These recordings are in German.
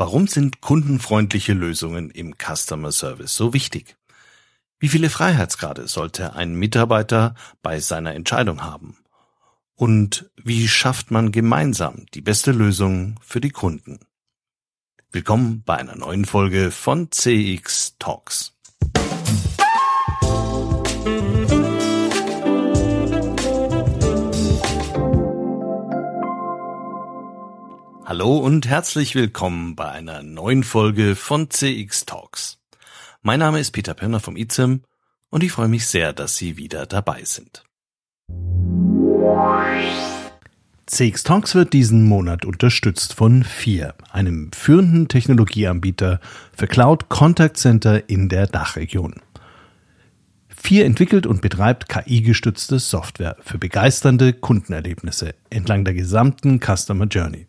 Warum sind kundenfreundliche Lösungen im Customer Service so wichtig? Wie viele Freiheitsgrade sollte ein Mitarbeiter bei seiner Entscheidung haben? Und wie schafft man gemeinsam die beste Lösung für die Kunden? Willkommen bei einer neuen Folge von CX Talks. Hallo und herzlich willkommen bei einer neuen Folge von CX Talks. Mein Name ist Peter Pirner vom IZIM und ich freue mich sehr, dass Sie wieder dabei sind. CX Talks wird diesen Monat unterstützt von FIR, einem führenden Technologieanbieter für Cloud Contact Center in der Dachregion. FIR entwickelt und betreibt KI-gestützte Software für begeisternde Kundenerlebnisse entlang der gesamten Customer Journey.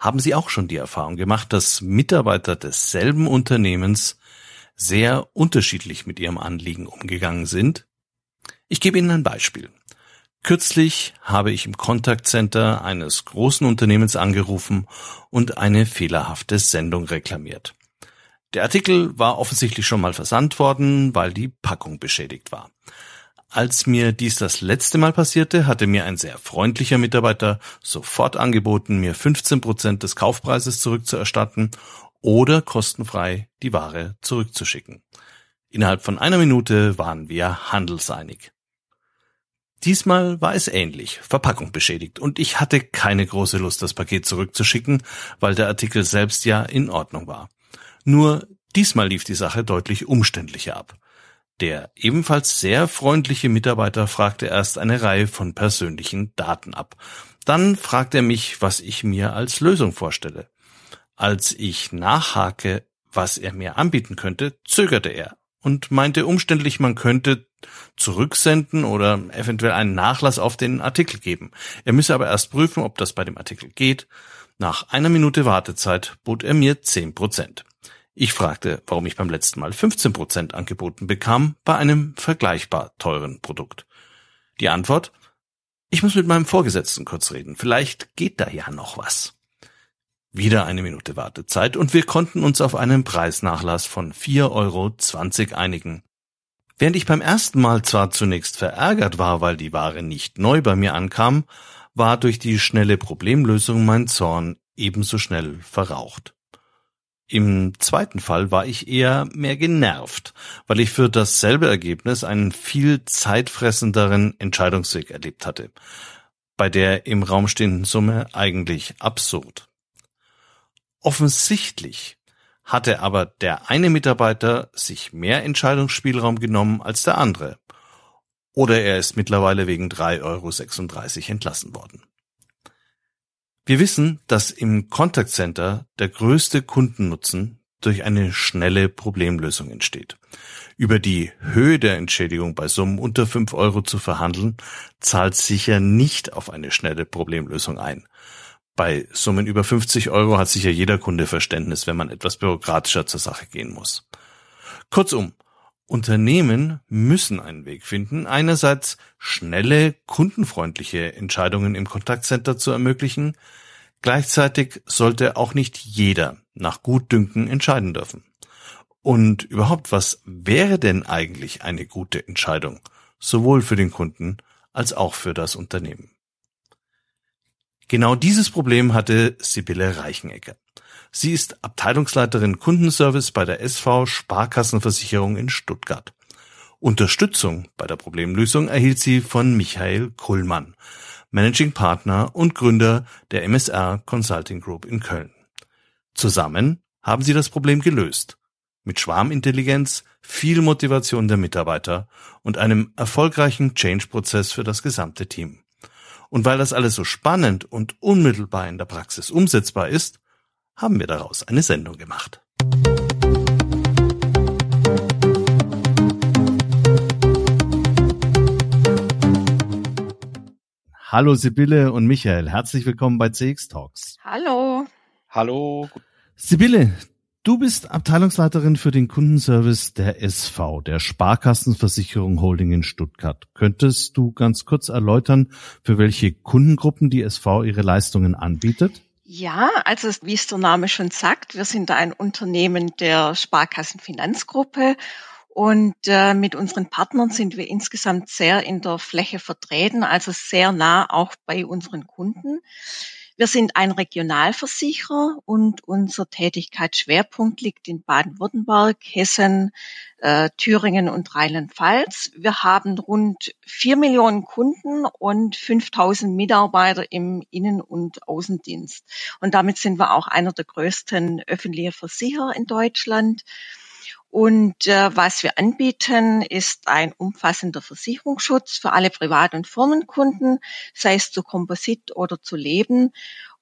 Haben Sie auch schon die Erfahrung gemacht, dass Mitarbeiter desselben Unternehmens sehr unterschiedlich mit ihrem Anliegen umgegangen sind? Ich gebe Ihnen ein Beispiel. Kürzlich habe ich im Contact Center eines großen Unternehmens angerufen und eine fehlerhafte Sendung reklamiert. Der Artikel war offensichtlich schon mal versandt worden, weil die Packung beschädigt war. Als mir dies das letzte Mal passierte, hatte mir ein sehr freundlicher Mitarbeiter sofort angeboten, mir 15 Prozent des Kaufpreises zurückzuerstatten oder kostenfrei die Ware zurückzuschicken. Innerhalb von einer Minute waren wir handelseinig. Diesmal war es ähnlich, Verpackung beschädigt, und ich hatte keine große Lust, das Paket zurückzuschicken, weil der Artikel selbst ja in Ordnung war. Nur diesmal lief die Sache deutlich umständlicher ab. Der ebenfalls sehr freundliche Mitarbeiter fragte erst eine Reihe von persönlichen Daten ab. Dann fragt er mich, was ich mir als Lösung vorstelle. Als ich nachhake, was er mir anbieten könnte, zögerte er und meinte umständlich, man könnte zurücksenden oder eventuell einen Nachlass auf den Artikel geben. Er müsse aber erst prüfen, ob das bei dem Artikel geht. Nach einer Minute Wartezeit bot er mir zehn Prozent. Ich fragte, warum ich beim letzten Mal 15 Prozent angeboten bekam bei einem vergleichbar teuren Produkt. Die Antwort? Ich muss mit meinem Vorgesetzten kurz reden. Vielleicht geht da ja noch was. Wieder eine Minute Wartezeit und wir konnten uns auf einen Preisnachlass von 4,20 Euro einigen. Während ich beim ersten Mal zwar zunächst verärgert war, weil die Ware nicht neu bei mir ankam, war durch die schnelle Problemlösung mein Zorn ebenso schnell verraucht. Im zweiten Fall war ich eher mehr genervt, weil ich für dasselbe Ergebnis einen viel zeitfressenderen Entscheidungsweg erlebt hatte. Bei der im Raum stehenden Summe eigentlich absurd. Offensichtlich hatte aber der eine Mitarbeiter sich mehr Entscheidungsspielraum genommen als der andere. Oder er ist mittlerweile wegen 3,36 Euro entlassen worden. Wir wissen, dass im Contact Center der größte Kundennutzen durch eine schnelle Problemlösung entsteht. Über die Höhe der Entschädigung bei Summen unter 5 Euro zu verhandeln, zahlt sicher nicht auf eine schnelle Problemlösung ein. Bei Summen über 50 Euro hat sicher jeder Kunde Verständnis, wenn man etwas bürokratischer zur Sache gehen muss. Kurzum, Unternehmen müssen einen Weg finden, einerseits schnelle, kundenfreundliche Entscheidungen im Kontaktcenter zu ermöglichen, Gleichzeitig sollte auch nicht jeder nach Gutdünken entscheiden dürfen. Und überhaupt, was wäre denn eigentlich eine gute Entscheidung, sowohl für den Kunden als auch für das Unternehmen? Genau dieses Problem hatte Sibylle Reichenecker. Sie ist Abteilungsleiterin Kundenservice bei der SV Sparkassenversicherung in Stuttgart. Unterstützung bei der Problemlösung erhielt sie von Michael Kullmann, Managing Partner und Gründer der MSR Consulting Group in Köln. Zusammen haben sie das Problem gelöst. Mit Schwarmintelligenz, viel Motivation der Mitarbeiter und einem erfolgreichen Change-Prozess für das gesamte Team. Und weil das alles so spannend und unmittelbar in der Praxis umsetzbar ist, haben wir daraus eine Sendung gemacht. Hallo Sibylle und Michael, herzlich willkommen bei CX Talks. Hallo. Hallo. Sibylle, du bist Abteilungsleiterin für den Kundenservice der SV, der Sparkassenversicherung Holding in Stuttgart. Könntest du ganz kurz erläutern, für welche Kundengruppen die SV ihre Leistungen anbietet? Ja, also wie es der Name schon sagt, wir sind ein Unternehmen der Sparkassenfinanzgruppe und äh, mit unseren Partnern sind wir insgesamt sehr in der Fläche vertreten, also sehr nah auch bei unseren Kunden. Wir sind ein Regionalversicherer und unser Tätigkeitsschwerpunkt liegt in Baden-Württemberg, Hessen, äh, Thüringen und Rheinland-Pfalz. Wir haben rund vier Millionen Kunden und 5000 Mitarbeiter im Innen- und Außendienst. Und damit sind wir auch einer der größten öffentlichen Versicherer in Deutschland. Und äh, was wir anbieten, ist ein umfassender Versicherungsschutz für alle Privat- und Firmenkunden, sei es zu Komposit oder zu Leben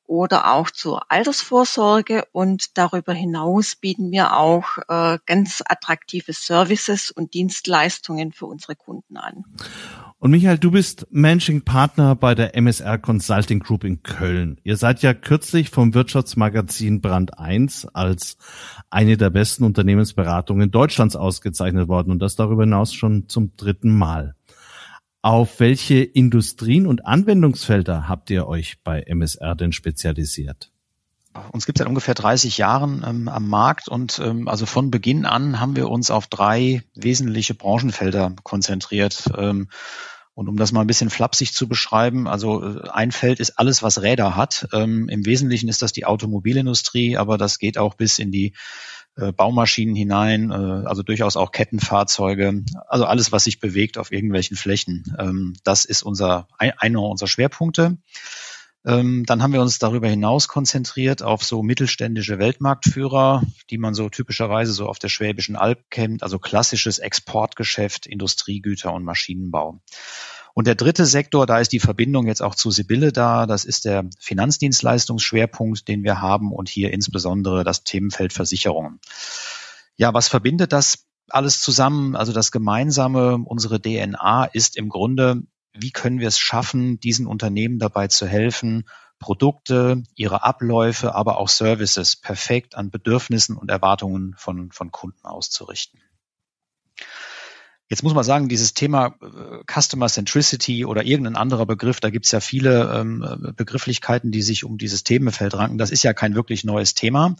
oder auch zur Altersvorsorge. Und darüber hinaus bieten wir auch äh, ganz attraktive Services und Dienstleistungen für unsere Kunden an. Und Michael, du bist Managing Partner bei der MSR Consulting Group in Köln. Ihr seid ja kürzlich vom Wirtschaftsmagazin Brand 1 als eine der besten Unternehmensberatungen Deutschlands ausgezeichnet worden und das darüber hinaus schon zum dritten Mal. Auf welche Industrien und Anwendungsfelder habt ihr euch bei MSR denn spezialisiert? Uns gibt es seit ungefähr 30 Jahren ähm, am Markt und ähm, also von Beginn an haben wir uns auf drei wesentliche Branchenfelder konzentriert. Ähm, und um das mal ein bisschen flapsig zu beschreiben, also äh, ein Feld ist alles, was Räder hat. Ähm, Im Wesentlichen ist das die Automobilindustrie, aber das geht auch bis in die äh, Baumaschinen hinein, äh, also durchaus auch Kettenfahrzeuge, also alles, was sich bewegt auf irgendwelchen Flächen. Ähm, das ist unser einer unserer Schwerpunkte. Ähm, dann haben wir uns darüber hinaus konzentriert auf so mittelständische Weltmarktführer, die man so typischerweise so auf der Schwäbischen Alb kennt, also klassisches Exportgeschäft, Industriegüter und Maschinenbau. Und der dritte Sektor, da ist die Verbindung jetzt auch zu Sibylle da, das ist der Finanzdienstleistungsschwerpunkt, den wir haben und hier insbesondere das Themenfeld Versicherungen. Ja, was verbindet das alles zusammen? Also das Gemeinsame, unsere DNA ist im Grunde wie können wir es schaffen, diesen Unternehmen dabei zu helfen, Produkte, ihre Abläufe, aber auch Services perfekt an Bedürfnissen und Erwartungen von, von Kunden auszurichten. Jetzt muss man sagen, dieses Thema äh, Customer Centricity oder irgendein anderer Begriff, da gibt es ja viele ähm, Begrifflichkeiten, die sich um dieses Themenfeld ranken. Das ist ja kein wirklich neues Thema.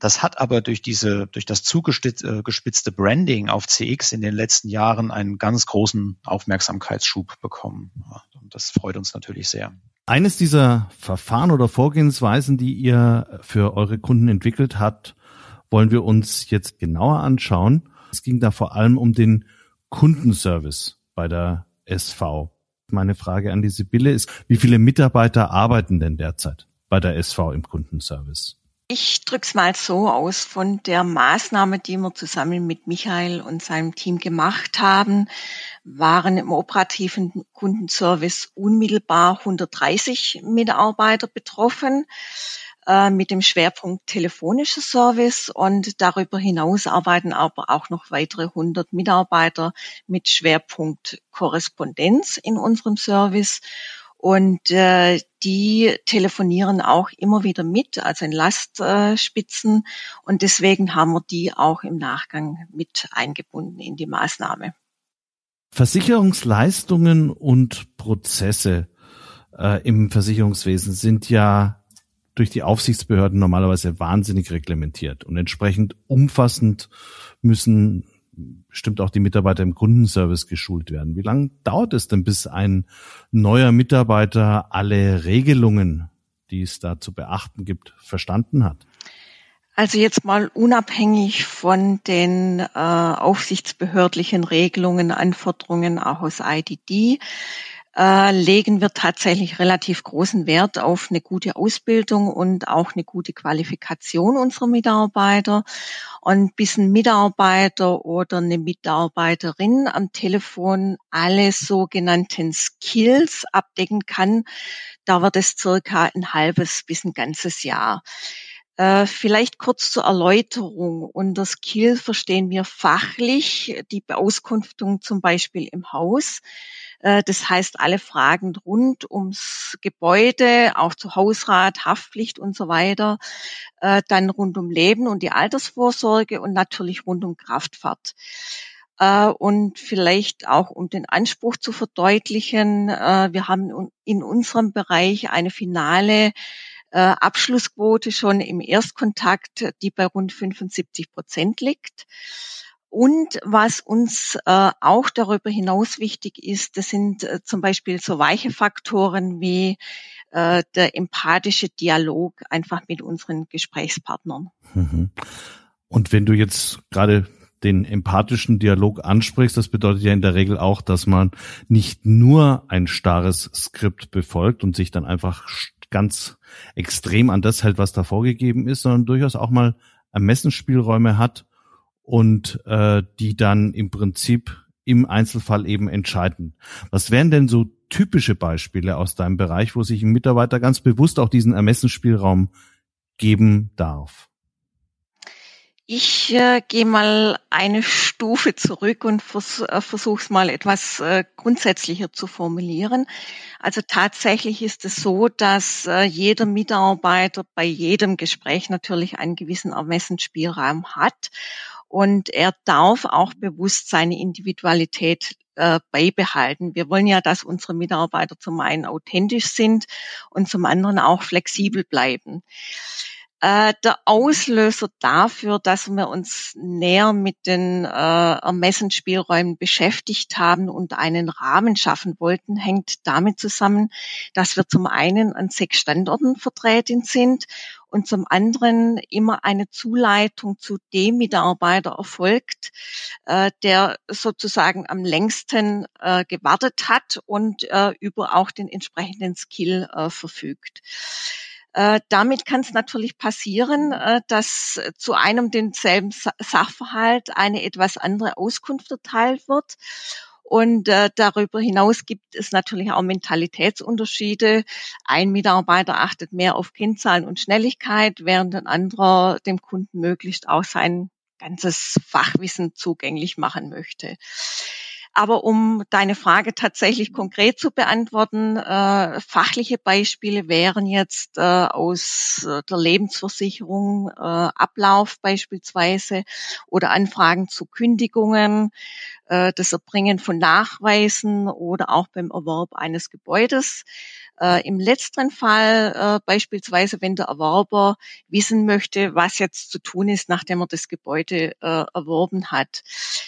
Das hat aber durch diese, durch das zugespitzte äh, Branding auf CX in den letzten Jahren einen ganz großen Aufmerksamkeitsschub bekommen. Und das freut uns natürlich sehr. Eines dieser Verfahren oder Vorgehensweisen, die ihr für eure Kunden entwickelt habt, wollen wir uns jetzt genauer anschauen. Es ging da vor allem um den Kundenservice bei der SV. Meine Frage an die Sibylle ist, wie viele Mitarbeiter arbeiten denn derzeit bei der SV im Kundenservice? Ich drück's mal so aus von der Maßnahme, die wir zusammen mit Michael und seinem Team gemacht haben, waren im operativen Kundenservice unmittelbar 130 Mitarbeiter betroffen äh, mit dem Schwerpunkt telefonischer Service. Und darüber hinaus arbeiten aber auch noch weitere 100 Mitarbeiter mit Schwerpunkt Korrespondenz in unserem Service und äh, die telefonieren auch immer wieder mit, also in Lastspitzen. Und deswegen haben wir die auch im Nachgang mit eingebunden in die Maßnahme. Versicherungsleistungen und Prozesse äh, im Versicherungswesen sind ja durch die Aufsichtsbehörden normalerweise wahnsinnig reglementiert und entsprechend umfassend müssen bestimmt auch die Mitarbeiter im Kundenservice geschult werden. Wie lange dauert es denn, bis ein neuer Mitarbeiter alle Regelungen, die es da zu beachten gibt, verstanden hat? Also jetzt mal unabhängig von den äh, aufsichtsbehördlichen Regelungen, Anforderungen auch aus IDD, äh, legen wir tatsächlich relativ großen Wert auf eine gute Ausbildung und auch eine gute Qualifikation unserer Mitarbeiter. Und bis ein Mitarbeiter oder eine Mitarbeiterin am Telefon alle sogenannten Skills abdecken kann, dauert es circa ein halbes bis ein ganzes Jahr. Äh, vielleicht kurz zur Erläuterung. Unter Skill verstehen wir fachlich die Beauskunftung zum Beispiel im Haus das heißt, alle Fragen rund ums Gebäude, auch zu Hausrat, Haftpflicht und so weiter, äh, dann rund um Leben und die Altersvorsorge und natürlich rund um Kraftfahrt. Äh, und vielleicht auch um den Anspruch zu verdeutlichen, wir haben in unserem Bereich eine finale Abschlussquote schon im Erstkontakt, die bei rund 75 Prozent liegt. Und was uns äh, auch darüber hinaus wichtig ist, das sind äh, zum Beispiel so weiche Faktoren wie äh, der empathische Dialog einfach mit unseren Gesprächspartnern. Mhm. Und wenn du jetzt gerade den empathischen Dialog ansprichst, das bedeutet ja in der Regel auch, dass man nicht nur ein starres Skript befolgt und sich dann einfach ganz extrem an das hält, was da vorgegeben ist, sondern durchaus auch mal Ermessensspielräume hat und äh, die dann im Prinzip im Einzelfall eben entscheiden. Was wären denn so typische Beispiele aus deinem Bereich, wo sich ein Mitarbeiter ganz bewusst auch diesen Ermessensspielraum geben darf? Ich äh, gehe mal eine Stufe zurück und vers äh, versuche es mal etwas äh, grundsätzlicher zu formulieren. Also tatsächlich ist es so, dass äh, jeder Mitarbeiter bei jedem Gespräch natürlich einen gewissen Ermessensspielraum hat und er darf auch bewusst seine Individualität äh, beibehalten. Wir wollen ja, dass unsere Mitarbeiter zum einen authentisch sind und zum anderen auch flexibel bleiben. Äh, der Auslöser dafür, dass wir uns näher mit den äh, Ermessensspielräumen beschäftigt haben und einen Rahmen schaffen wollten, hängt damit zusammen, dass wir zum einen an sechs Standorten vertreten sind und zum anderen immer eine Zuleitung zu dem Mitarbeiter erfolgt, äh, der sozusagen am längsten äh, gewartet hat und äh, über auch den entsprechenden Skill äh, verfügt. Äh, damit kann es natürlich passieren, äh, dass zu einem denselben Sachverhalt eine etwas andere Auskunft erteilt wird. Und äh, darüber hinaus gibt es natürlich auch Mentalitätsunterschiede. Ein Mitarbeiter achtet mehr auf Kennzahlen und Schnelligkeit, während ein anderer dem Kunden möglichst auch sein ganzes Fachwissen zugänglich machen möchte. Aber um deine Frage tatsächlich konkret zu beantworten, äh, fachliche Beispiele wären jetzt äh, aus äh, der Lebensversicherung äh, Ablauf beispielsweise oder Anfragen zu Kündigungen, äh, das Erbringen von Nachweisen oder auch beim Erwerb eines Gebäudes. Äh, Im letzteren Fall äh, beispielsweise, wenn der Erwerber wissen möchte, was jetzt zu tun ist, nachdem er das Gebäude äh, erworben hat.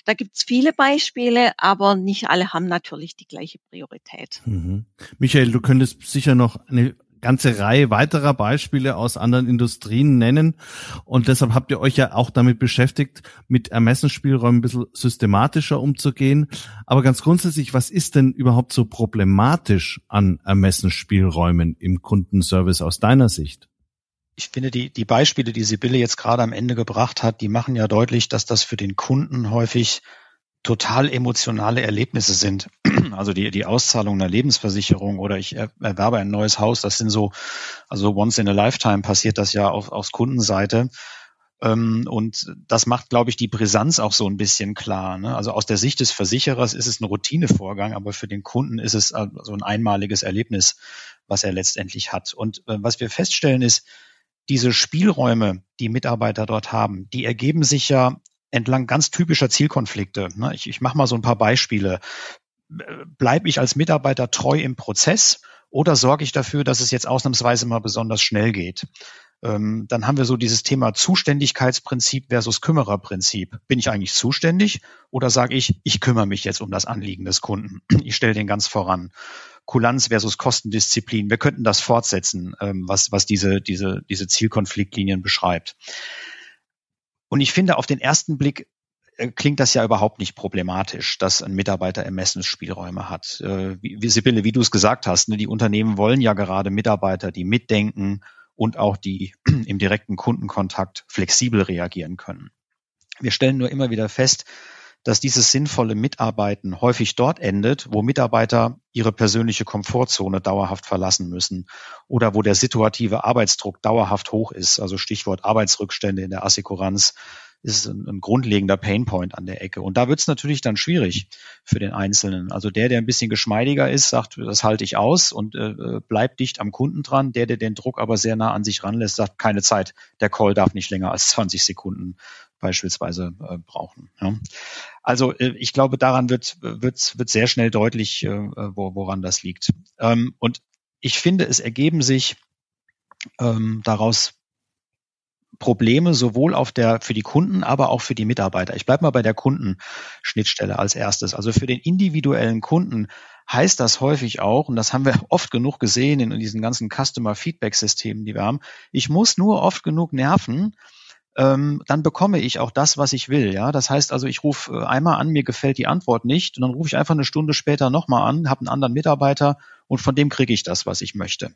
Da gibt's viele Beispiele, aber nicht alle haben natürlich die gleiche Priorität. Mhm. Michael, du könntest sicher noch eine ganze Reihe weiterer Beispiele aus anderen Industrien nennen. Und deshalb habt ihr euch ja auch damit beschäftigt, mit Ermessensspielräumen ein bisschen systematischer umzugehen. Aber ganz grundsätzlich, was ist denn überhaupt so problematisch an Ermessensspielräumen im Kundenservice aus deiner Sicht? Ich finde, die, die Beispiele, die Sibylle jetzt gerade am Ende gebracht hat, die machen ja deutlich, dass das für den Kunden häufig total emotionale Erlebnisse sind. Also die, die Auszahlung einer Lebensversicherung oder ich erwerbe ein neues Haus, das sind so, also once in a lifetime passiert das ja auf, auf Kundenseite. Ähm, und das macht, glaube ich, die Brisanz auch so ein bisschen klar. Ne? Also aus der Sicht des Versicherers ist es ein Routinevorgang, aber für den Kunden ist es so also ein einmaliges Erlebnis, was er letztendlich hat. Und äh, was wir feststellen ist, diese Spielräume, die Mitarbeiter dort haben, die ergeben sich ja entlang ganz typischer Zielkonflikte. Ne? Ich, ich mache mal so ein paar Beispiele. Bleibe ich als Mitarbeiter treu im Prozess oder sorge ich dafür, dass es jetzt ausnahmsweise mal besonders schnell geht? Ähm, dann haben wir so dieses Thema Zuständigkeitsprinzip versus Kümmererprinzip. Bin ich eigentlich zuständig oder sage ich, ich kümmere mich jetzt um das Anliegen des Kunden? Ich stelle den ganz voran. Kulanz versus Kostendisziplin. Wir könnten das fortsetzen, ähm, was, was diese, diese, diese Zielkonfliktlinien beschreibt. Und ich finde, auf den ersten Blick äh, klingt das ja überhaupt nicht problematisch, dass ein Mitarbeiter Ermessensspielräume hat. Äh, wie, Sibylle, wie du es gesagt hast, ne, die Unternehmen wollen ja gerade Mitarbeiter, die mitdenken und auch die im direkten Kundenkontakt flexibel reagieren können. Wir stellen nur immer wieder fest, dass dieses sinnvolle Mitarbeiten häufig dort endet, wo Mitarbeiter ihre persönliche Komfortzone dauerhaft verlassen müssen oder wo der situative Arbeitsdruck dauerhaft hoch ist, also Stichwort Arbeitsrückstände in der Assekuranz, ist ein, ein grundlegender Painpoint an der Ecke. Und da wird es natürlich dann schwierig für den Einzelnen. Also der, der ein bisschen geschmeidiger ist, sagt, das halte ich aus und äh, bleibt dicht am Kunden dran. Der, der den Druck aber sehr nah an sich ranlässt, sagt, keine Zeit, der Call darf nicht länger als 20 Sekunden beispielsweise äh, brauchen. Ja. Also äh, ich glaube, daran wird, wird, wird sehr schnell deutlich, äh, wo, woran das liegt. Ähm, und ich finde, es ergeben sich ähm, daraus Probleme sowohl auf der für die Kunden, aber auch für die Mitarbeiter. Ich bleibe mal bei der Kundenschnittstelle als erstes. Also für den individuellen Kunden heißt das häufig auch, und das haben wir oft genug gesehen in diesen ganzen Customer Feedback Systemen, die wir haben, ich muss nur oft genug nerven, ähm, dann bekomme ich auch das, was ich will. Ja, das heißt also, ich rufe äh, einmal an, mir gefällt die Antwort nicht, und dann rufe ich einfach eine Stunde später nochmal an, habe einen anderen Mitarbeiter und von dem kriege ich das, was ich möchte.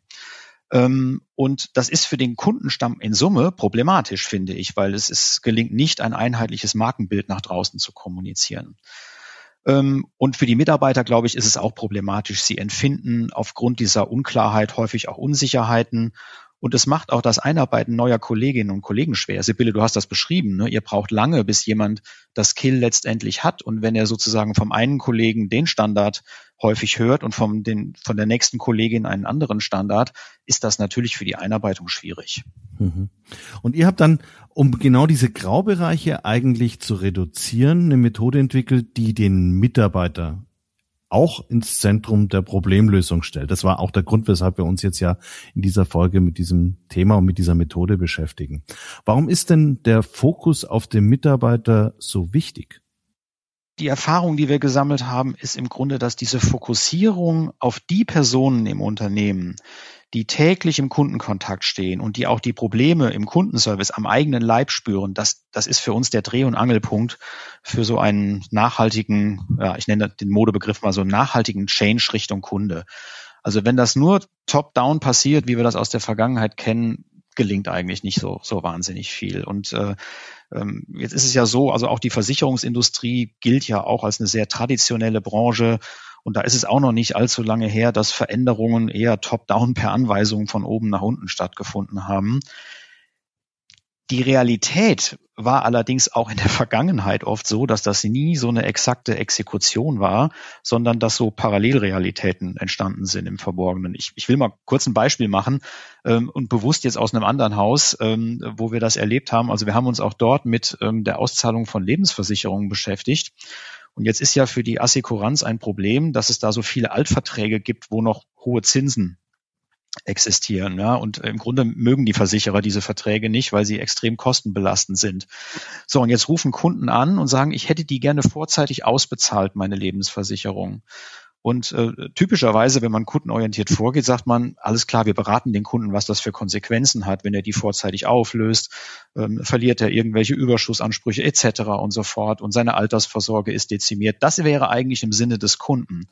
Ähm, und das ist für den Kundenstamm in Summe problematisch, finde ich, weil es ist, gelingt nicht, ein einheitliches Markenbild nach draußen zu kommunizieren. Ähm, und für die Mitarbeiter, glaube ich, ist es auch problematisch. Sie empfinden aufgrund dieser Unklarheit häufig auch Unsicherheiten und es macht auch das Einarbeiten neuer Kolleginnen und Kollegen schwer. Sibylle, du hast das beschrieben. Ne? Ihr braucht lange, bis jemand das Kill letztendlich hat. Und wenn er sozusagen vom einen Kollegen den Standard häufig hört und vom, den, von der nächsten Kollegin einen anderen Standard, ist das natürlich für die Einarbeitung schwierig. Mhm. Und ihr habt dann, um genau diese Graubereiche eigentlich zu reduzieren, eine Methode entwickelt, die den Mitarbeiter auch ins Zentrum der Problemlösung stellt. Das war auch der Grund, weshalb wir uns jetzt ja in dieser Folge mit diesem Thema und mit dieser Methode beschäftigen. Warum ist denn der Fokus auf den Mitarbeiter so wichtig? Die Erfahrung, die wir gesammelt haben, ist im Grunde, dass diese Fokussierung auf die Personen im Unternehmen, die täglich im Kundenkontakt stehen und die auch die Probleme im Kundenservice am eigenen Leib spüren, das, das ist für uns der Dreh- und Angelpunkt für so einen nachhaltigen, ja, ich nenne den Modebegriff mal so nachhaltigen Change Richtung Kunde. Also wenn das nur top-down passiert, wie wir das aus der Vergangenheit kennen, gelingt eigentlich nicht so, so wahnsinnig viel. Und äh, ähm, jetzt ist es ja so, also auch die Versicherungsindustrie gilt ja auch als eine sehr traditionelle Branche. Und da ist es auch noch nicht allzu lange her, dass Veränderungen eher top-down per Anweisung von oben nach unten stattgefunden haben. Die Realität war allerdings auch in der Vergangenheit oft so, dass das nie so eine exakte Exekution war, sondern dass so Parallelrealitäten entstanden sind im Verborgenen. Ich, ich will mal kurz ein Beispiel machen ähm, und bewusst jetzt aus einem anderen Haus, ähm, wo wir das erlebt haben. Also wir haben uns auch dort mit ähm, der Auszahlung von Lebensversicherungen beschäftigt. Und jetzt ist ja für die Assekuranz ein Problem, dass es da so viele Altverträge gibt, wo noch hohe Zinsen existieren. Ja, und im Grunde mögen die Versicherer diese Verträge nicht, weil sie extrem kostenbelastend sind. So, und jetzt rufen Kunden an und sagen, ich hätte die gerne vorzeitig ausbezahlt, meine Lebensversicherung. Und äh, typischerweise, wenn man kundenorientiert vorgeht, sagt man, alles klar, wir beraten den Kunden, was das für Konsequenzen hat, wenn er die vorzeitig auflöst, ähm, verliert er irgendwelche Überschussansprüche etc. und so fort und seine Altersvorsorge ist dezimiert. Das wäre eigentlich im Sinne des Kunden.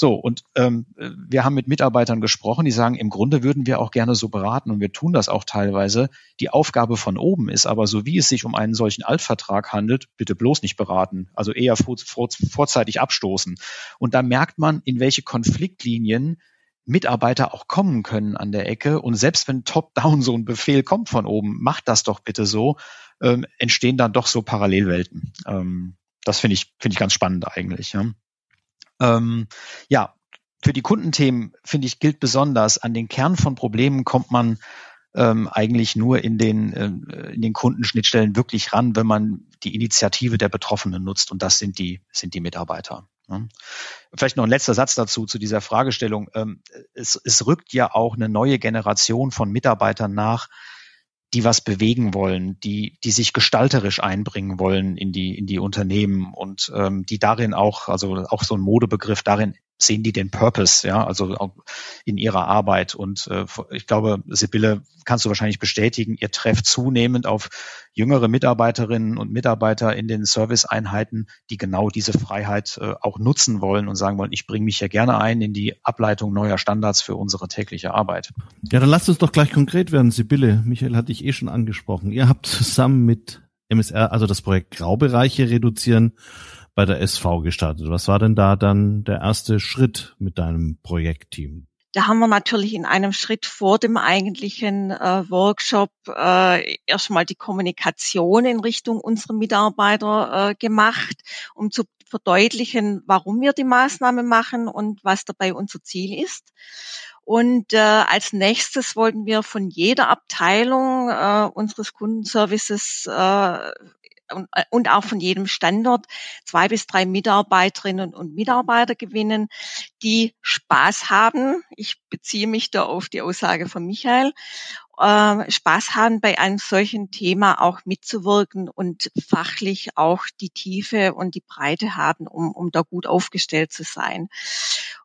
So, und ähm, wir haben mit Mitarbeitern gesprochen, die sagen, im Grunde würden wir auch gerne so beraten und wir tun das auch teilweise. Die Aufgabe von oben ist aber, so wie es sich um einen solchen Altvertrag handelt, bitte bloß nicht beraten, also eher vor, vor, vorzeitig abstoßen. Und da merkt man, in welche Konfliktlinien Mitarbeiter auch kommen können an der Ecke. Und selbst wenn top-down so ein Befehl kommt von oben, macht das doch bitte so, ähm, entstehen dann doch so Parallelwelten. Ähm, das finde ich, finde ich ganz spannend eigentlich. Ja. Ähm, ja, für die Kundenthemen, finde ich, gilt besonders, an den Kern von Problemen kommt man ähm, eigentlich nur in den, äh, in den Kundenschnittstellen wirklich ran, wenn man die Initiative der Betroffenen nutzt. Und das sind die, sind die Mitarbeiter. Ne? Vielleicht noch ein letzter Satz dazu, zu dieser Fragestellung. Ähm, es, es rückt ja auch eine neue Generation von Mitarbeitern nach, die was bewegen wollen, die, die sich gestalterisch einbringen wollen in die, in die Unternehmen und ähm, die darin auch, also auch so ein Modebegriff, darin sehen die den Purpose, ja, also in ihrer Arbeit. Und äh, ich glaube, Sibylle, kannst du wahrscheinlich bestätigen, ihr trefft zunehmend auf jüngere Mitarbeiterinnen und Mitarbeiter in den Serviceeinheiten, die genau diese Freiheit äh, auch nutzen wollen und sagen wollen, ich bringe mich ja gerne ein in die Ableitung neuer Standards für unsere tägliche Arbeit. Ja, dann lasst uns doch gleich konkret werden, Sibylle. Michael hatte ich eh schon angesprochen. Ihr habt zusammen mit MSR, also das Projekt Graubereiche reduzieren, bei der SV gestartet. Was war denn da dann der erste Schritt mit deinem Projektteam? Da haben wir natürlich in einem Schritt vor dem eigentlichen äh, Workshop äh, erstmal die Kommunikation in Richtung unserer Mitarbeiter äh, gemacht, um zu verdeutlichen, warum wir die Maßnahme machen und was dabei unser Ziel ist. Und äh, als nächstes wollten wir von jeder Abteilung äh, unseres Kundenservices äh, und, äh, und auch von jedem Standort zwei bis drei Mitarbeiterinnen und Mitarbeiter gewinnen, die Spaß haben. Ich beziehe mich da auf die Aussage von Michael. Äh, Spaß haben, bei einem solchen Thema auch mitzuwirken und fachlich auch die Tiefe und die Breite haben, um, um da gut aufgestellt zu sein.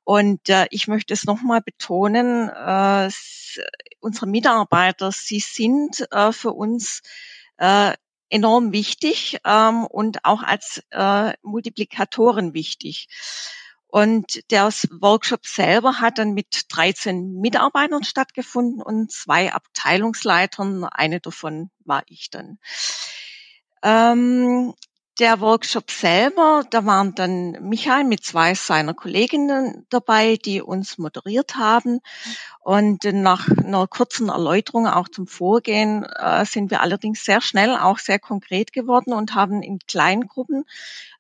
Und äh, ich möchte es nochmal betonen, äh, unsere Mitarbeiter, sie sind äh, für uns äh, enorm wichtig ähm, und auch als äh, Multiplikatoren wichtig. Und der Workshop selber hat dann mit 13 Mitarbeitern stattgefunden und zwei Abteilungsleitern. Eine davon war ich dann. Ähm, der Workshop selber, da waren dann Michael mit zwei seiner Kolleginnen dabei, die uns moderiert haben. Und nach einer kurzen Erläuterung auch zum Vorgehen äh, sind wir allerdings sehr schnell auch sehr konkret geworden und haben in kleinen Gruppen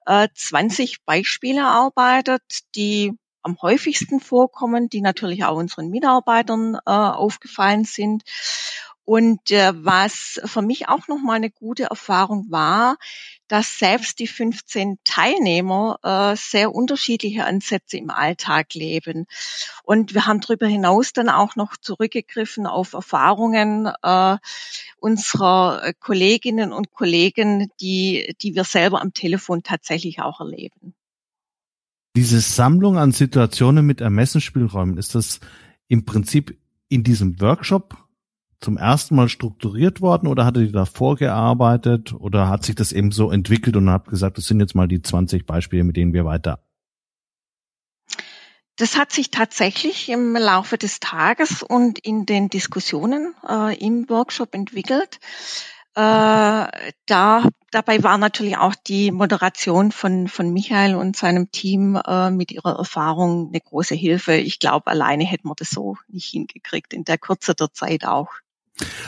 äh, 20 Beispiele erarbeitet, die am häufigsten vorkommen, die natürlich auch unseren Mitarbeitern äh, aufgefallen sind. Und äh, was für mich auch nochmal eine gute Erfahrung war, dass selbst die 15 Teilnehmer äh, sehr unterschiedliche Ansätze im Alltag leben. Und wir haben darüber hinaus dann auch noch zurückgegriffen auf Erfahrungen äh, unserer Kolleginnen und Kollegen, die, die wir selber am Telefon tatsächlich auch erleben. Diese Sammlung an Situationen mit Ermessensspielräumen, ist das im Prinzip in diesem Workshop zum ersten Mal strukturiert worden oder hatte die da vorgearbeitet oder hat sich das eben so entwickelt und hat gesagt, das sind jetzt mal die 20 Beispiele, mit denen wir weiter das hat sich tatsächlich im Laufe des Tages und in den Diskussionen äh, im Workshop entwickelt. Äh, da, dabei war natürlich auch die Moderation von, von Michael und seinem Team äh, mit ihrer Erfahrung eine große Hilfe. Ich glaube, alleine hätten wir das so nicht hingekriegt, in der Kürze der Zeit auch.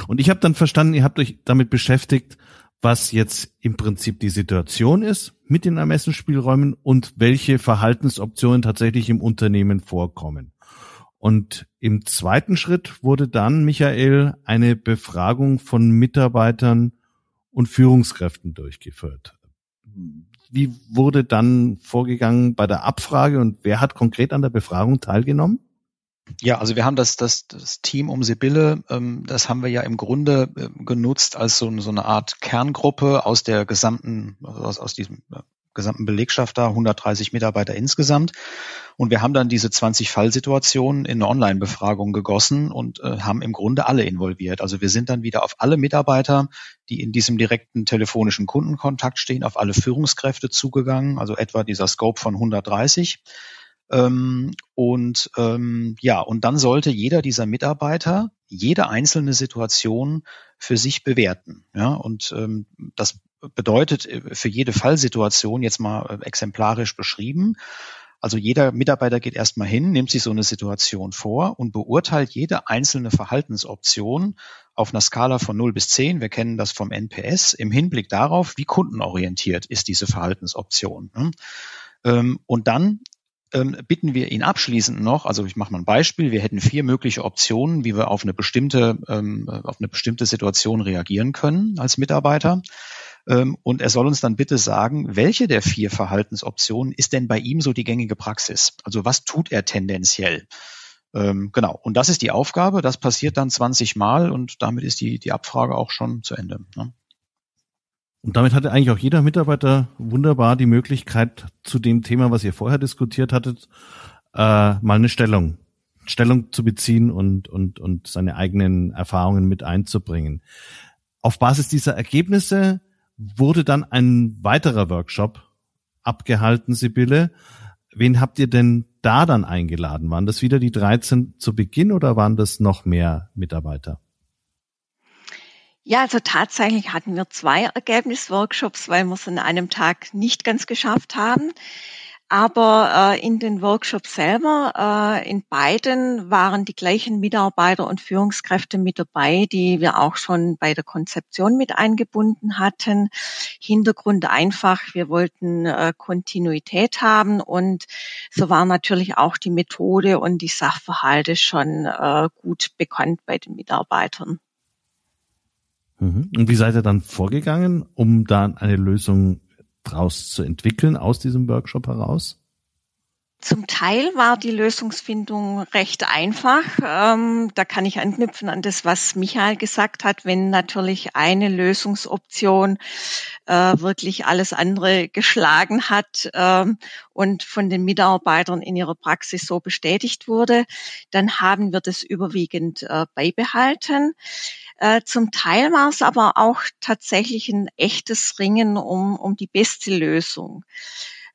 Und ich habe dann verstanden, ihr habt euch damit beschäftigt, was jetzt im Prinzip die Situation ist mit den Ermessensspielräumen und welche Verhaltensoptionen tatsächlich im Unternehmen vorkommen. Und im zweiten Schritt wurde dann, Michael, eine Befragung von Mitarbeitern und Führungskräften durchgeführt. Wie wurde dann vorgegangen bei der Abfrage und wer hat konkret an der Befragung teilgenommen? Ja, also wir haben das, das, das Team um Sibylle, ähm, das haben wir ja im Grunde äh, genutzt als so, so eine Art Kerngruppe aus der gesamten, aus, aus diesem äh, gesamten Belegschaft da, 130 Mitarbeiter insgesamt. Und wir haben dann diese 20 Fallsituationen in eine Online-Befragung gegossen und äh, haben im Grunde alle involviert. Also wir sind dann wieder auf alle Mitarbeiter, die in diesem direkten telefonischen Kundenkontakt stehen, auf alle Führungskräfte zugegangen, also etwa dieser Scope von 130 ähm, und ähm, ja, und dann sollte jeder dieser Mitarbeiter jede einzelne Situation für sich bewerten. Ja, und ähm, das bedeutet äh, für jede Fallsituation jetzt mal äh, exemplarisch beschrieben. Also jeder Mitarbeiter geht erstmal hin, nimmt sich so eine Situation vor und beurteilt jede einzelne Verhaltensoption auf einer Skala von 0 bis 10. Wir kennen das vom NPS im Hinblick darauf, wie kundenorientiert ist diese Verhaltensoption. Ne? Ähm, und dann ähm, bitten wir ihn abschließend noch, also ich mache mal ein Beispiel, wir hätten vier mögliche Optionen, wie wir auf eine bestimmte, ähm, auf eine bestimmte Situation reagieren können als Mitarbeiter. Ähm, und er soll uns dann bitte sagen, welche der vier Verhaltensoptionen ist denn bei ihm so die gängige Praxis? Also was tut er tendenziell? Ähm, genau. Und das ist die Aufgabe. Das passiert dann 20 Mal und damit ist die, die Abfrage auch schon zu Ende. Ne? Und damit hatte eigentlich auch jeder Mitarbeiter wunderbar die Möglichkeit, zu dem Thema, was ihr vorher diskutiert hattet, äh, mal eine Stellung, Stellung zu beziehen und, und, und seine eigenen Erfahrungen mit einzubringen. Auf Basis dieser Ergebnisse wurde dann ein weiterer Workshop abgehalten, Sibylle. Wen habt ihr denn da dann eingeladen? Waren das wieder die 13 zu Beginn oder waren das noch mehr Mitarbeiter? Ja, also tatsächlich hatten wir zwei Ergebnisworkshops, weil wir es an einem Tag nicht ganz geschafft haben. Aber äh, in den Workshops selber, äh, in beiden waren die gleichen Mitarbeiter und Führungskräfte mit dabei, die wir auch schon bei der Konzeption mit eingebunden hatten. Hintergrund einfach, wir wollten äh, Kontinuität haben und so war natürlich auch die Methode und die Sachverhalte schon äh, gut bekannt bei den Mitarbeitern. Mhm. Und wie seid ihr dann vorgegangen, um dann eine Lösung draus zu entwickeln aus diesem Workshop heraus? Zum Teil war die Lösungsfindung recht einfach. Ähm, da kann ich anknüpfen an das, was Michael gesagt hat. Wenn natürlich eine Lösungsoption äh, wirklich alles andere geschlagen hat ähm, und von den Mitarbeitern in ihrer Praxis so bestätigt wurde, dann haben wir das überwiegend äh, beibehalten. Äh, zum Teil war es aber auch tatsächlich ein echtes Ringen um, um die beste Lösung.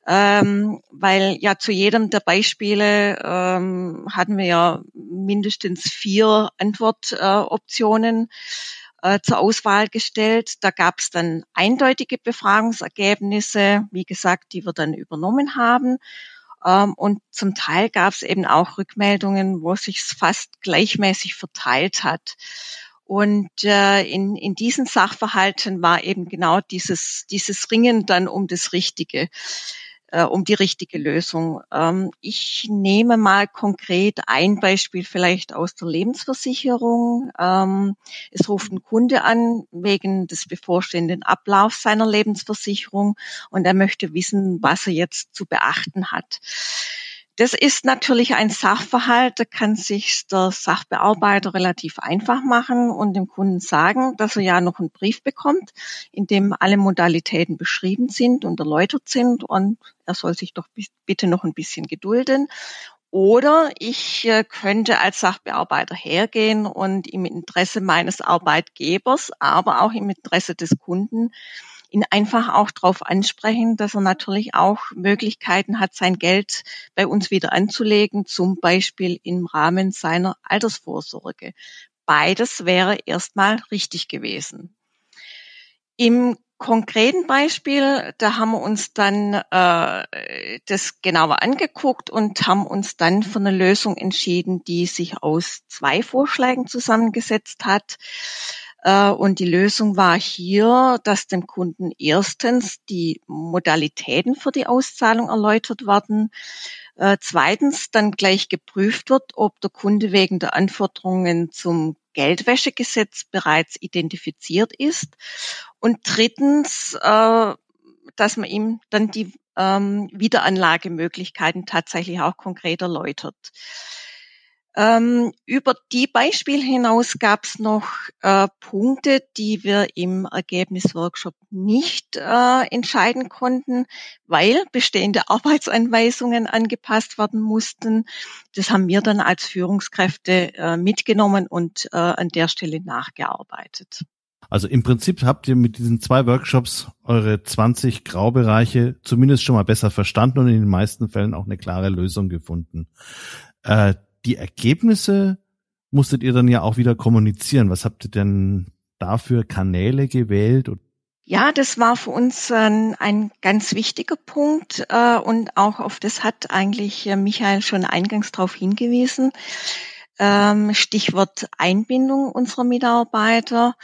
Ähm, weil ja zu jedem der Beispiele ähm, hatten wir ja mindestens vier Antwortoptionen äh, zur Auswahl gestellt. Da gab es dann eindeutige Befragungsergebnisse, wie gesagt, die wir dann übernommen haben. Ähm, und zum Teil gab es eben auch Rückmeldungen, wo sich fast gleichmäßig verteilt hat. Und äh, in, in diesen Sachverhalten war eben genau dieses, dieses Ringen dann um das Richtige, äh, um die richtige Lösung. Ähm, ich nehme mal konkret ein Beispiel vielleicht aus der Lebensversicherung. Ähm, es ruft ein Kunde an wegen des bevorstehenden Ablaufs seiner Lebensversicherung und er möchte wissen, was er jetzt zu beachten hat. Das ist natürlich ein Sachverhalt, da kann sich der Sachbearbeiter relativ einfach machen und dem Kunden sagen, dass er ja noch einen Brief bekommt, in dem alle Modalitäten beschrieben sind und erläutert sind und er soll sich doch bitte noch ein bisschen gedulden. Oder ich äh, könnte als Sachbearbeiter hergehen und im Interesse meines Arbeitgebers, aber auch im Interesse des Kunden ihn einfach auch darauf ansprechen, dass er natürlich auch Möglichkeiten hat, sein Geld bei uns wieder anzulegen, zum Beispiel im Rahmen seiner Altersvorsorge. Beides wäre erstmal richtig gewesen. Im konkreten Beispiel, da haben wir uns dann äh, das genauer angeguckt und haben uns dann für eine Lösung entschieden, die sich aus zwei Vorschlägen zusammengesetzt hat. Äh, und die Lösung war hier, dass dem Kunden erstens die Modalitäten für die Auszahlung erläutert werden. Äh, zweitens dann gleich geprüft wird, ob der Kunde wegen der Anforderungen zum Geldwäschegesetz bereits identifiziert ist. Und drittens, äh, dass man ihm dann die ähm, Wiederanlagemöglichkeiten tatsächlich auch konkret erläutert. Ähm, über die Beispiele hinaus gab es noch äh, Punkte, die wir im Ergebnisworkshop nicht äh, entscheiden konnten, weil bestehende Arbeitsanweisungen angepasst werden mussten. Das haben wir dann als Führungskräfte äh, mitgenommen und äh, an der Stelle nachgearbeitet. Also im Prinzip habt ihr mit diesen zwei Workshops eure 20 Graubereiche zumindest schon mal besser verstanden und in den meisten Fällen auch eine klare Lösung gefunden. Äh, die Ergebnisse musstet ihr dann ja auch wieder kommunizieren. Was habt ihr denn dafür Kanäle gewählt? Ja, das war für uns ein, ein ganz wichtiger Punkt äh, und auch auf das hat eigentlich äh, Michael schon eingangs darauf hingewiesen. Ähm, Stichwort Einbindung unserer Mitarbeiter.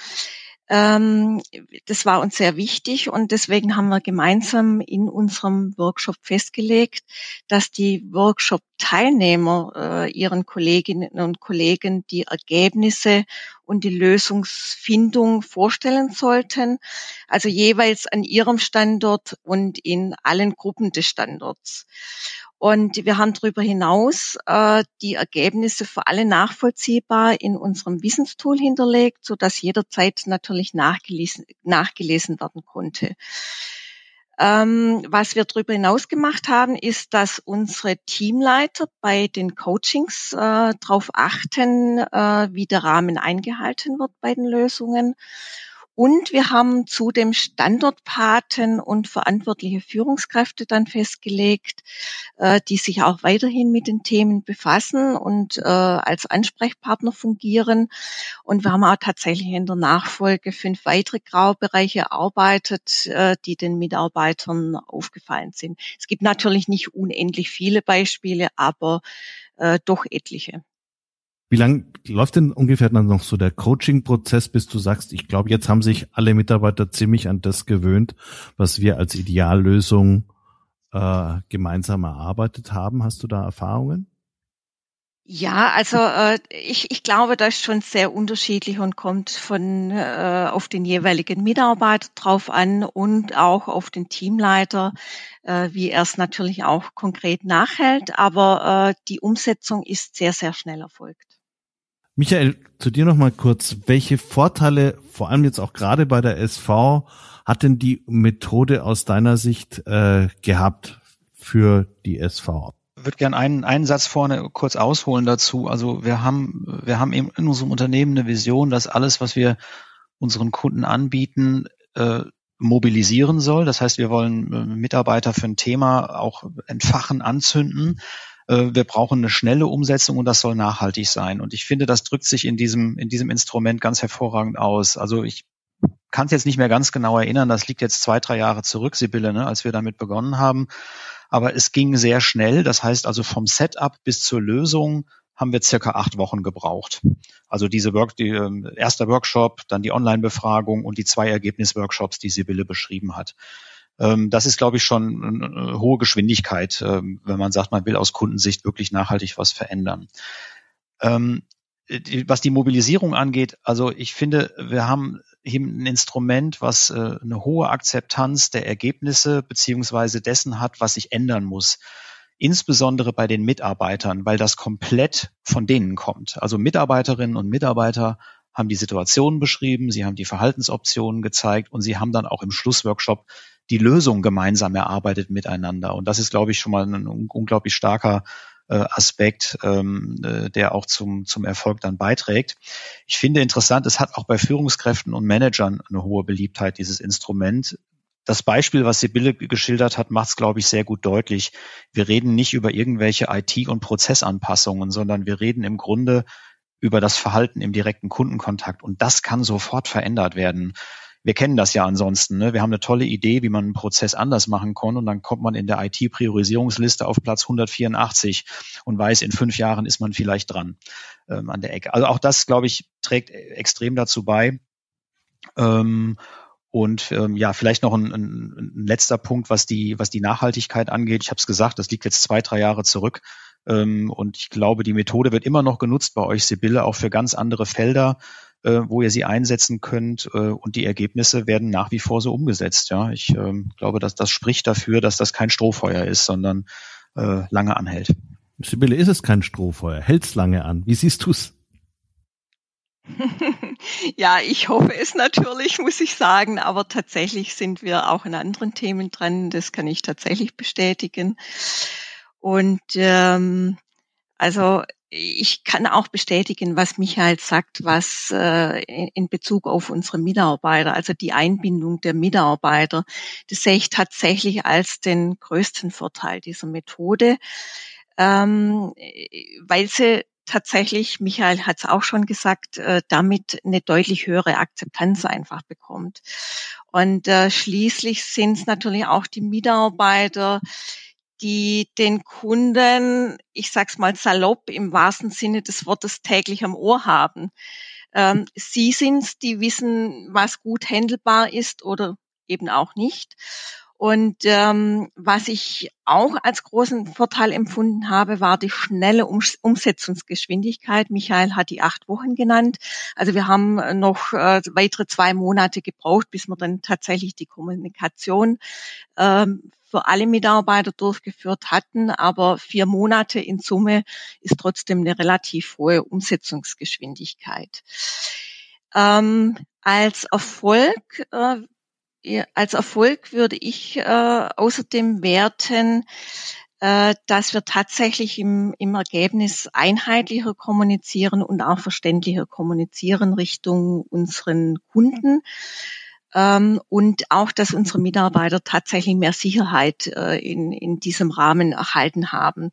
Ähm, das war uns sehr wichtig und deswegen haben wir gemeinsam in unserem Workshop festgelegt, dass die Workshop-Teilnehmer äh, ihren Kolleginnen und Kollegen die Ergebnisse und die Lösungsfindung vorstellen sollten, also jeweils an ihrem Standort und in allen Gruppen des Standorts. Und wir haben darüber hinaus äh, die Ergebnisse für alle nachvollziehbar in unserem Wissenstool hinterlegt, so dass jederzeit natürlich nachgelesen, nachgelesen werden konnte. Ähm, was wir darüber hinaus gemacht haben, ist, dass unsere Teamleiter bei den Coachings äh, darauf achten, äh, wie der Rahmen eingehalten wird bei den Lösungen Und wir haben zudem Standortpaten und verantwortliche Führungskräfte dann festgelegt, äh, die sich auch weiterhin mit den Themen befassen und äh, als Ansprechpartner fungieren. Und wir haben auch tatsächlich in der Nachfolge fünf weitere Graubereiche erarbeitet, äh, die den Mitarbeitern aufgefallen sind. Es gibt natürlich nicht unendlich viele Beispiele, aber äh, doch etliche. Wie lang läuft denn ungefähr dann noch so der Coaching-Prozess, bis du sagst, ich glaube, jetzt haben sich alle Mitarbeiter ziemlich an das gewöhnt, was wir als Ideallösung äh, gemeinsam erarbeitet haben? Hast du da Erfahrungen? Ja, also äh, ich, ich glaube, das ist schon sehr unterschiedlich und kommt von äh, auf den jeweiligen Mitarbeiter drauf an und auch auf den Teamleiter, äh, wie er es natürlich auch konkret nachhält. Aber äh, die Umsetzung ist sehr, sehr schnell erfolgt. Michael, zu dir noch mal kurz. Welche Vorteile, vor allem jetzt auch gerade bei der SV, hat denn die Methode aus deiner Sicht äh, gehabt für die SV? Ich würde gerne einen, einen Satz vorne kurz ausholen dazu. Also wir haben, wir haben eben in unserem Unternehmen eine Vision, dass alles, was wir unseren Kunden anbieten, äh, mobilisieren soll. Das heißt, wir wollen äh, Mitarbeiter für ein Thema auch entfachen, anzünden wir brauchen eine schnelle Umsetzung und das soll nachhaltig sein. Und ich finde, das drückt sich in diesem, in diesem Instrument ganz hervorragend aus. Also ich kann es jetzt nicht mehr ganz genau erinnern, das liegt jetzt zwei, drei Jahre zurück, Sibylle, ne, als wir damit begonnen haben. Aber es ging sehr schnell. Das heißt also vom Setup bis zur Lösung haben wir circa acht Wochen gebraucht. Also diese Work, die äh, erster Workshop, dann die Online-Befragung und die zwei Ergebnisworkshops, die Sibylle beschrieben hat. Ähm, das ist, glaube ich, schon eine hohe Geschwindigkeit, ähm, wenn man sagt, man will aus Kundensicht wirklich nachhaltig was verändern. Ähm, was die Mobilisierung angeht, also ich finde, wir haben hier ein Instrument, was äh, eine hohe Akzeptanz der Ergebnisse beziehungsweise dessen hat, was sich ändern muss. Insbesondere bei den Mitarbeitern, weil das komplett von denen kommt. Also Mitarbeiterinnen und Mitarbeiter haben die Situation beschrieben, sie haben die Verhaltensoptionen gezeigt und sie haben dann auch im Schlussworkshop die Lösung gemeinsam erarbeitet miteinander. Und das ist, glaube ich, schon mal ein unglaublich starker äh, Aspekt, ähm, äh, der auch zum, zum Erfolg dann beiträgt. Ich finde interessant, es hat auch bei Führungskräften und Managern eine hohe Beliebtheit, dieses Instrument. Das Beispiel, was Sibylle geschildert hat, macht es, glaube ich, sehr gut deutlich. Wir reden nicht über irgendwelche IT- und Prozessanpassungen, sondern wir reden im Grunde über das Verhalten im direkten Kundenkontakt. Und das kann sofort verändert werden wir kennen das ja ansonsten. Ne? Wir haben eine tolle Idee, wie man einen Prozess anders machen kann und dann kommt man in der IT-Priorisierungsliste auf Platz 184 und weiß, in fünf Jahren ist man vielleicht dran ähm, an der Ecke. Also auch das, glaube ich, trägt extrem dazu bei. Ähm, und ähm, ja, vielleicht noch ein, ein, ein, letzter Punkt, was die, was die Nachhaltigkeit angeht. Ich habe es gesagt, das liegt jetzt zwei, drei Jahre zurück. Ähm, und ich glaube, die Methode wird immer noch genutzt bei euch, Sibylle, auch für ganz andere Felder äh, wo ihr sie einsetzen könnt äh, und die Ergebnisse werden nach wie vor so umgesetzt. Ja, ich ähm, glaube, dass das spricht dafür, dass das kein Strohfeuer ist, sondern äh, lange anhält. Sibylle, ist es kein Strohfeuer? Hält's lange an? Wie siehst du's? ja, ich hoffe es natürlich, muss ich sagen, aber tatsächlich sind wir auch in anderen Themen dran. Das kann ich tatsächlich bestätigen. Und ähm, also ich kann auch bestätigen, was Michael sagt, was äh, in Bezug auf unsere Mitarbeiter, also die Einbindung der Mitarbeiter, das sehe ich tatsächlich als den größten Vorteil dieser Methode, ähm, weil sie tatsächlich, Michael hat es auch schon gesagt, äh, damit eine deutlich höhere Akzeptanz einfach bekommt. Und äh, schließlich sind es natürlich auch die Mitarbeiter, die den Kunden, ich sag's mal salopp im wahrsten Sinne des Wortes täglich am Ohr haben. Ähm, sie sind's, die wissen, was gut handelbar ist oder eben auch nicht. Und ähm, was ich auch als großen Vorteil empfunden habe, war die schnelle um Umsetzungsgeschwindigkeit. Michael hat die acht Wochen genannt. Also wir haben noch äh, weitere zwei Monate gebraucht, bis wir dann tatsächlich die Kommunikation ähm, für alle Mitarbeiter durchgeführt hatten. Aber vier Monate in Summe ist trotzdem eine relativ hohe Umsetzungsgeschwindigkeit. Ähm, als Erfolg äh, als Erfolg würde ich äh, außerdem werten, äh, dass wir tatsächlich im, im Ergebnis einheitlicher kommunizieren und auch verständlicher kommunizieren Richtung unseren Kunden. Ähm, und auch, dass unsere Mitarbeiter tatsächlich mehr Sicherheit äh, in, in diesem Rahmen erhalten haben.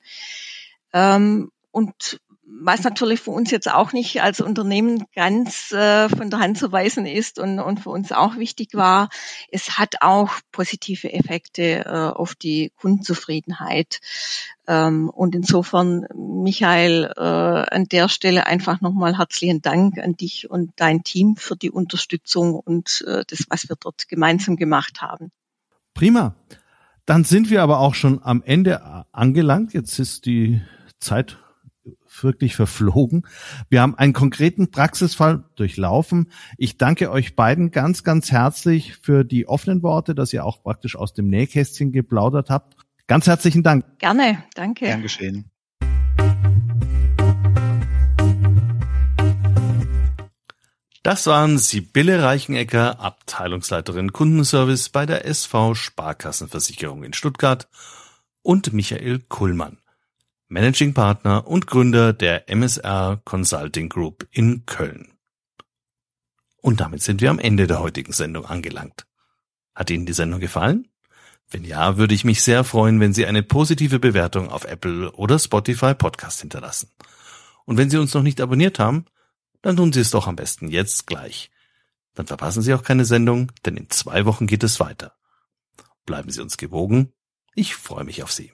Ähm, und was natürlich für uns jetzt auch nicht als Unternehmen ganz äh, von der Hand zu weisen ist und, und für uns auch wichtig war, es hat auch positive Effekte äh, auf die Kundenzufriedenheit. Ähm, und insofern, Michael, äh, an der Stelle einfach nochmal herzlichen Dank an dich und dein Team für die Unterstützung und äh, das, was wir dort gemeinsam gemacht haben. Prima. Dann sind wir aber auch schon am Ende angelangt. Jetzt ist die Zeit wirklich verflogen. Wir haben einen konkreten Praxisfall durchlaufen. Ich danke euch beiden ganz, ganz herzlich für die offenen Worte, dass ihr auch praktisch aus dem Nähkästchen geplaudert habt. Ganz herzlichen Dank. Gerne, danke. Gern geschehen. Das waren Sibylle Reichenecker, Abteilungsleiterin Kundenservice bei der SV Sparkassenversicherung in Stuttgart und Michael Kuhlmann, Managing Partner und Gründer der MSR Consulting Group in Köln. Und damit sind wir am Ende der heutigen Sendung angelangt. Hat Ihnen die Sendung gefallen? Wenn ja, würde ich mich sehr freuen, wenn Sie eine positive Bewertung auf Apple oder Spotify Podcast hinterlassen. Und wenn Sie uns noch nicht abonniert haben, dann tun Sie es doch am besten jetzt gleich. Dann verpassen Sie auch keine Sendung, denn in zwei Wochen geht es weiter. Bleiben Sie uns gewogen. Ich freue mich auf Sie.